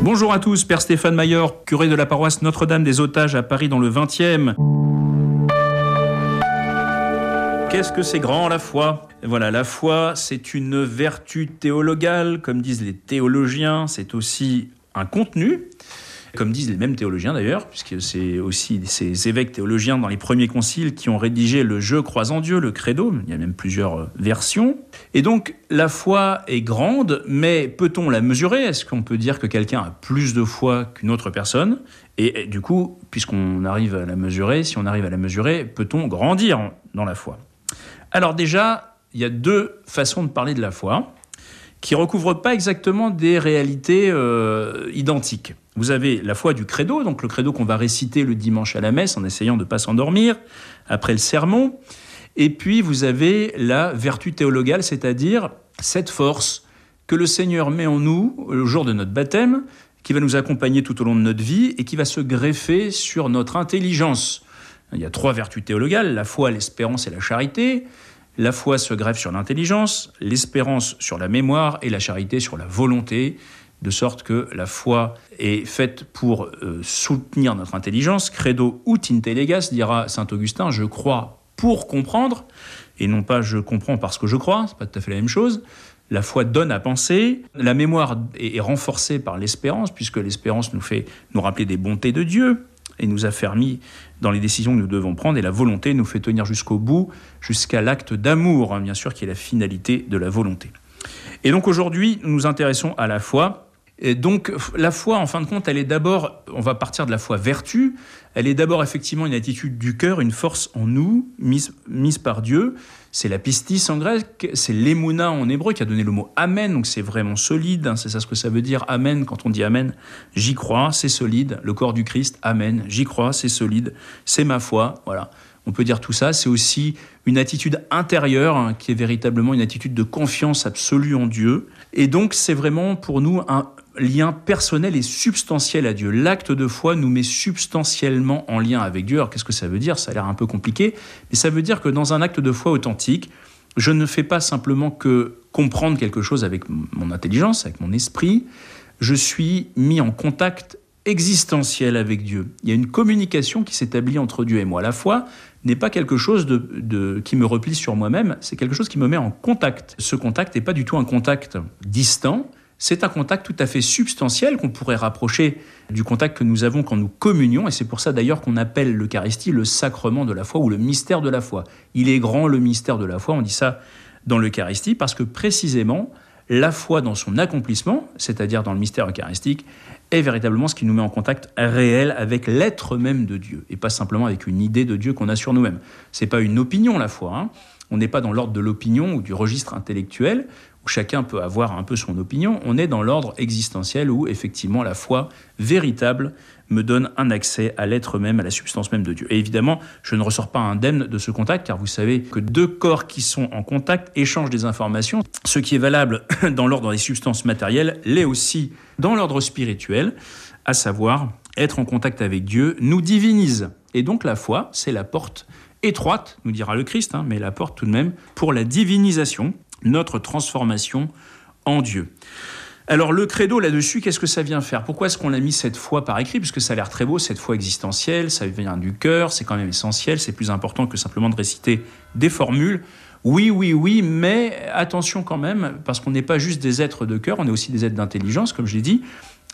Bonjour à tous, Père Stéphane Maillard, curé de la paroisse Notre-Dame des Otages à Paris dans le 20e. Qu'est-ce que c'est grand la foi? Voilà, la foi, c'est une vertu théologale, comme disent les théologiens, c'est aussi un contenu, comme disent les mêmes théologiens d'ailleurs, puisque c'est aussi ces évêques théologiens dans les premiers conciles qui ont rédigé le Je crois en Dieu, le credo, il y a même plusieurs euh, versions. Et donc la foi est grande, mais peut-on la mesurer? Est-ce qu'on peut dire que quelqu'un a plus de foi qu'une autre personne? Et, du coup, puisqu'on arrive à la mesurer, si on arrive à la mesurer, peut-on grandir dans la foi? Alors déjà, il y a deux façons de parler de la foi qui recouvrent pas exactement des réalités euh, identiques. Vous avez la foi du credo, donc le credo qu'on va réciter le dimanche à la messe en essayant de ne pas s'endormir après le sermon. Et puis vous avez la vertu théologale, c'est-à-dire cette force que le Seigneur met en nous le jour de notre baptême, qui va nous accompagner tout au long de notre vie et qui va se greffer sur notre intelligence. Il y a trois vertus théologales, la foi, l'espérance et la charité. La foi se greffe sur l'intelligence, l'espérance sur la mémoire et la charité sur la volonté de sorte que la foi est faite pour euh, soutenir notre intelligence. Credo ut intellegas, dira saint Augustin, je crois pour comprendre, et non pas je comprends parce que je crois, c'est pas tout à fait la même chose. La foi donne à penser, la mémoire est, renforcée par l'espérance, puisque l'espérance nous fait nous rappeler des bontés de Dieu et nous affermit dans les décisions que nous devons prendre, et la volonté nous fait tenir jusqu'au bout, jusqu'à l'acte d'amour, hein, bien sûr, qui est la finalité de la volonté. Et donc aujourd'hui, nous nous intéressons à la foi, et donc la foi, en fin de compte, elle est d'abord, on va partir de la foi vertu, elle est d'abord effectivement une attitude du cœur, une force en nous, mise, mise par Dieu. C'est la pistis en grec, c'est l'émouna en hébreu qui a donné le mot amen, donc c'est vraiment solide, hein, c'est ça ce que ça veut dire, amen, quand on dit amen, j'y crois, c'est solide, le corps du Christ, amen, j'y crois, c'est solide, c'est ma foi, voilà. On peut dire tout ça, c'est aussi une attitude intérieure hein, qui est véritablement une attitude de confiance absolue en Dieu. Et donc c'est vraiment pour nous un, lien personnel et substantiel à Dieu. L'acte de foi nous met substantiellement en lien avec Dieu. Alors qu'est-ce que ça veut dire? Ça a l'air un peu compliqué, mais ça veut dire que dans un acte de foi authentique, je ne fais pas simplement que comprendre quelque chose avec mon intelligence, avec mon esprit, je suis mis en contact existentiel avec Dieu. Il y a une communication qui s'établit entre Dieu et moi. La foi n'est pas quelque chose qui me replie sur moi-même, c'est quelque chose qui me met en contact. Ce contact n'est pas du tout un contact distant, c'est un contact tout à fait substantiel qu'on pourrait rapprocher du contact que nous avons quand nous communions, et c'est pour ça d'ailleurs qu'on appelle l'Eucharistie le sacrement de la foi ou le mystère de la foi. Il est grand le mystère de la foi, on dit ça dans l'Eucharistie, parce que précisément, la foi dans son accomplissement, c'est-à-dire dans le mystère eucharistique, est véritablement ce qui nous met en contact réel avec l'être même de Dieu, et pas simplement avec une idée de Dieu qu'on a sur nous-mêmes. C'est pas une opinion la foi. Hein. On n'est pas dans l'ordre de l'opinion ou du registre intellectuel où chacun peut avoir un peu son opinion, on est dans l'ordre existentiel où effectivement la foi véritable me donne un accès à l'être même, à la substance même de Dieu. Et évidemment, je ne ressors pas indemne de ce contact, car vous savez que deux corps qui sont en contact échangent des informations. Ce qui est valable dans l'ordre des substances matérielles l'est aussi dans l'ordre spirituel, à savoir être en contact avec Dieu nous divinise. Et donc la foi, c'est la porte étroite, nous dira le Christ, hein, mais la porte tout de même pour la divinisation, notre transformation en Dieu. Alors le credo là-dessus, qu'est-ce que ça vient faire? Pourquoi est-ce qu'on l'a mis cette foi par écrit? Puisque ça a l'air très beau, cette foi existentielle, ça vient du cœur, c'est quand même essentiel, c'est plus important que simplement de réciter des formules. Oui, oui, oui, mais attention quand même, parce qu'on n'est pas juste des êtres de cœur, on est aussi des êtres d'intelligence, comme je l'ai dit.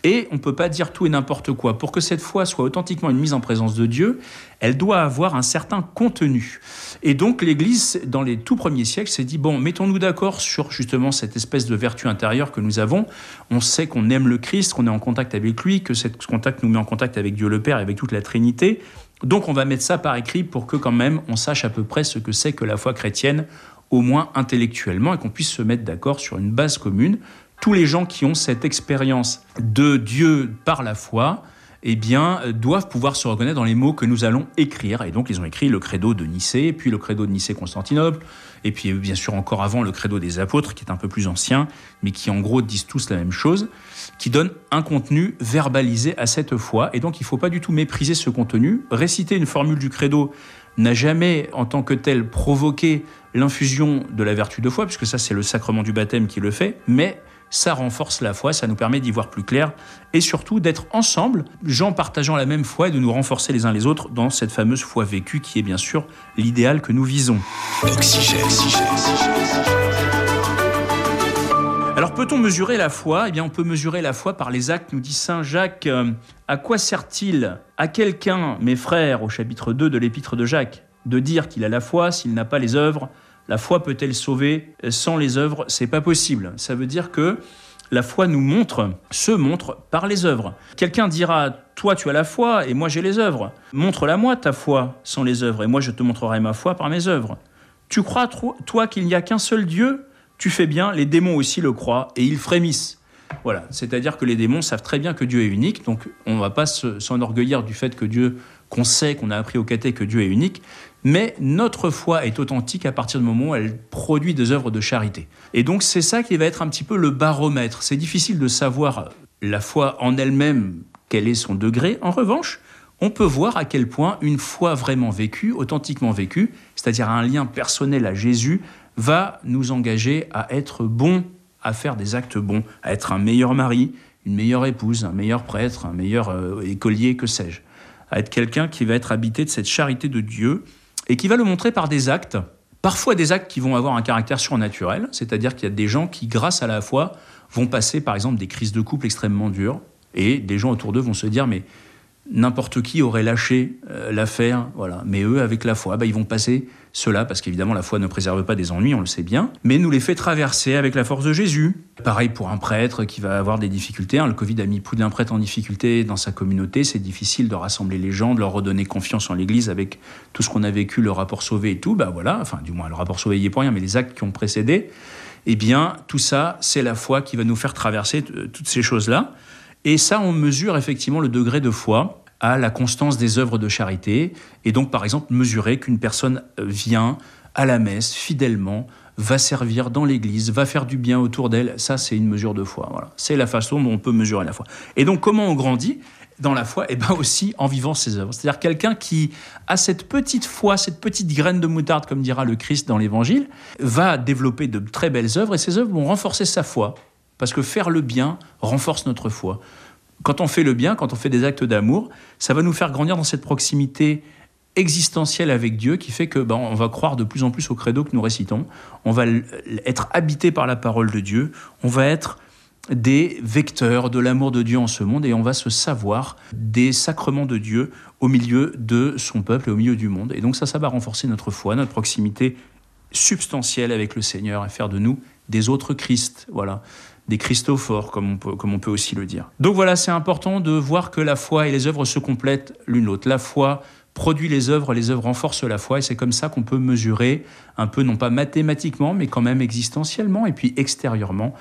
Et on ne peut pas dire tout et n'importe quoi. Pour que cette foi soit authentiquement une mise en présence de Dieu, elle doit avoir un certain contenu. Et donc l'Église, dans les tout premiers siècles, s'est dit, bon, mettons-nous d'accord sur justement cette espèce de vertu intérieure que nous avons. On sait qu'on aime le Christ, qu'on est en contact avec lui, que ce contact nous met en contact avec Dieu le Père et avec toute la Trinité. Donc on va mettre ça par écrit pour que quand même on sache à peu près ce que c'est que la foi chrétienne, au moins intellectuellement, et qu'on puisse se mettre d'accord sur une base commune tous les gens qui ont cette expérience de Dieu par la foi, eh bien, doivent pouvoir se reconnaître dans les mots que nous allons écrire. Et donc, ils ont écrit le credo de Nicée, puis le credo de Nicée-Constantinople, et puis, bien sûr, encore avant, le credo des apôtres, qui est un peu plus ancien, mais qui, en gros, disent tous la même chose, qui donne un contenu verbalisé à cette foi. Et donc, il ne faut pas du tout mépriser ce contenu. Réciter une formule du credo n'a jamais, en tant que tel, provoqué l'infusion de la vertu de foi, puisque ça, c'est le sacrement du baptême qui le fait, mais ça renforce la foi, ça nous permet d'y voir plus clair et surtout d'être ensemble, gens partageant la même foi et de nous renforcer les uns les autres dans cette fameuse foi vécue qui est bien sûr l'idéal que nous visons. Alors peut-on mesurer la foi? Eh bien on peut mesurer la foi par les actes, nous dit Saint Jacques. Euh, à quoi sert-il à quelqu'un, mes frères, au chapitre 2 de l'épître de Jacques, de dire qu'il a la foi s'il n'a pas les œuvres? La foi peut-elle sauver? Sans les œuvres, c'est pas possible. Ça veut dire que la foi nous montre, se montre par les œuvres. Quelqu'un dira Toi, tu as la foi et moi j'ai les œuvres. Montre-la moi ta foi sans les œuvres et moi je te montrerai ma foi par mes œuvres. Tu crois, toi, qu'il n'y a qu'un seul Dieu? Tu fais bien, les démons aussi le croient et ils frémissent. Voilà, c'est-à-dire que les démons savent très bien que Dieu est unique, donc on ne va pas s'enorgueillir du fait que Dieu, qu'on sait, qu'on a appris au caté que Dieu est unique, mais notre foi est authentique à partir du moment où elle produit des œuvres de charité. Et donc c'est ça qui va être un petit peu le baromètre. C'est difficile de savoir la foi en elle-même, quel est son degré. En revanche, on peut voir à quel point une foi vraiment vécue, authentiquement vécue, c'est-à-dire un lien personnel à Jésus, va nous engager à être bons, à faire des actes bons, à être un meilleur mari, une meilleure épouse, un meilleur prêtre, un meilleur euh, écolier, que sais-je. À être quelqu'un qui va être habité de cette charité de Dieu et qui va le montrer par des actes, parfois des actes qui vont avoir un caractère surnaturel, c'est-à-dire qu'il y a des gens qui, grâce à la foi, vont passer par exemple des crises de couple extrêmement dures et des gens autour d'eux vont se dire mais n'importe qui aurait lâché euh, l'affaire, voilà. Mais eux, avec la foi, bah, ils vont passer cela, parce qu'évidemment, la foi ne préserve pas des ennuis, on le sait bien, mais nous les fait traverser avec la force de Jésus. Pareil pour un prêtre qui va avoir des difficultés. Hein. Le Covid a mis plus d'un prêtre en difficulté dans sa communauté. C'est difficile de rassembler les gens, de leur redonner confiance en l'Église avec tout ce qu'on a vécu, le rapport sauvé et tout. Bah voilà, enfin, du moins, le rapport sauvé y est pour rien, mais les actes qui ont précédé. Eh bien, tout ça, c'est la foi qui va nous faire traverser toutes ces choses-là. Et ça, on mesure effectivement le degré de foi à la constance des œuvres de charité. Et donc, par exemple, mesurer qu'une personne euh, vient à la messe fidèlement, va servir dans l'église, va faire du bien autour d'elle. Ça, c'est une mesure de foi. Voilà. C'est la façon dont on peut mesurer la foi. Et donc, comment on grandit dans la foi, et eh bien aussi en vivant ses œuvres. C'est-à-dire quelqu'un qui a cette petite foi, cette petite graine de moutarde, comme dira le Christ dans l'Évangile, va développer de très belles œuvres et ces œuvres vont renforcer sa foi. Parce que faire le bien renforce notre foi. Quand on fait le bien, quand on fait des actes d'amour, ça va nous faire grandir dans cette proximité existentielle avec Dieu qui fait que ben, on va croire de plus en plus au credo que nous récitons, on va être habité par la parole de Dieu, on va être des vecteurs de l'amour de Dieu en ce monde et on va se savoir des sacrements de Dieu au milieu de son peuple et au milieu du monde. Et donc ça, ça va renforcer notre foi, notre proximité substantielle avec le Seigneur et faire de nous des autres Christ. Voilà des Christophores, comme on, peut, comme on peut aussi le dire. Donc voilà, c'est important de voir que la foi et les œuvres se complètent l'une l'autre. La foi produit les œuvres, les œuvres renforcent la foi, et c'est comme ça qu'on peut mesurer, un peu non pas mathématiquement, mais quand même existentiellement, et puis extérieurement,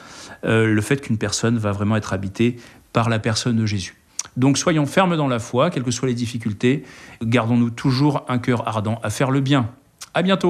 euh, le fait qu'une personne va vraiment être habitée par la personne de Jésus. Donc soyons fermes dans la foi, quelles que soient les difficultés, gardons-nous toujours un cœur ardent à faire le bien. À bientôt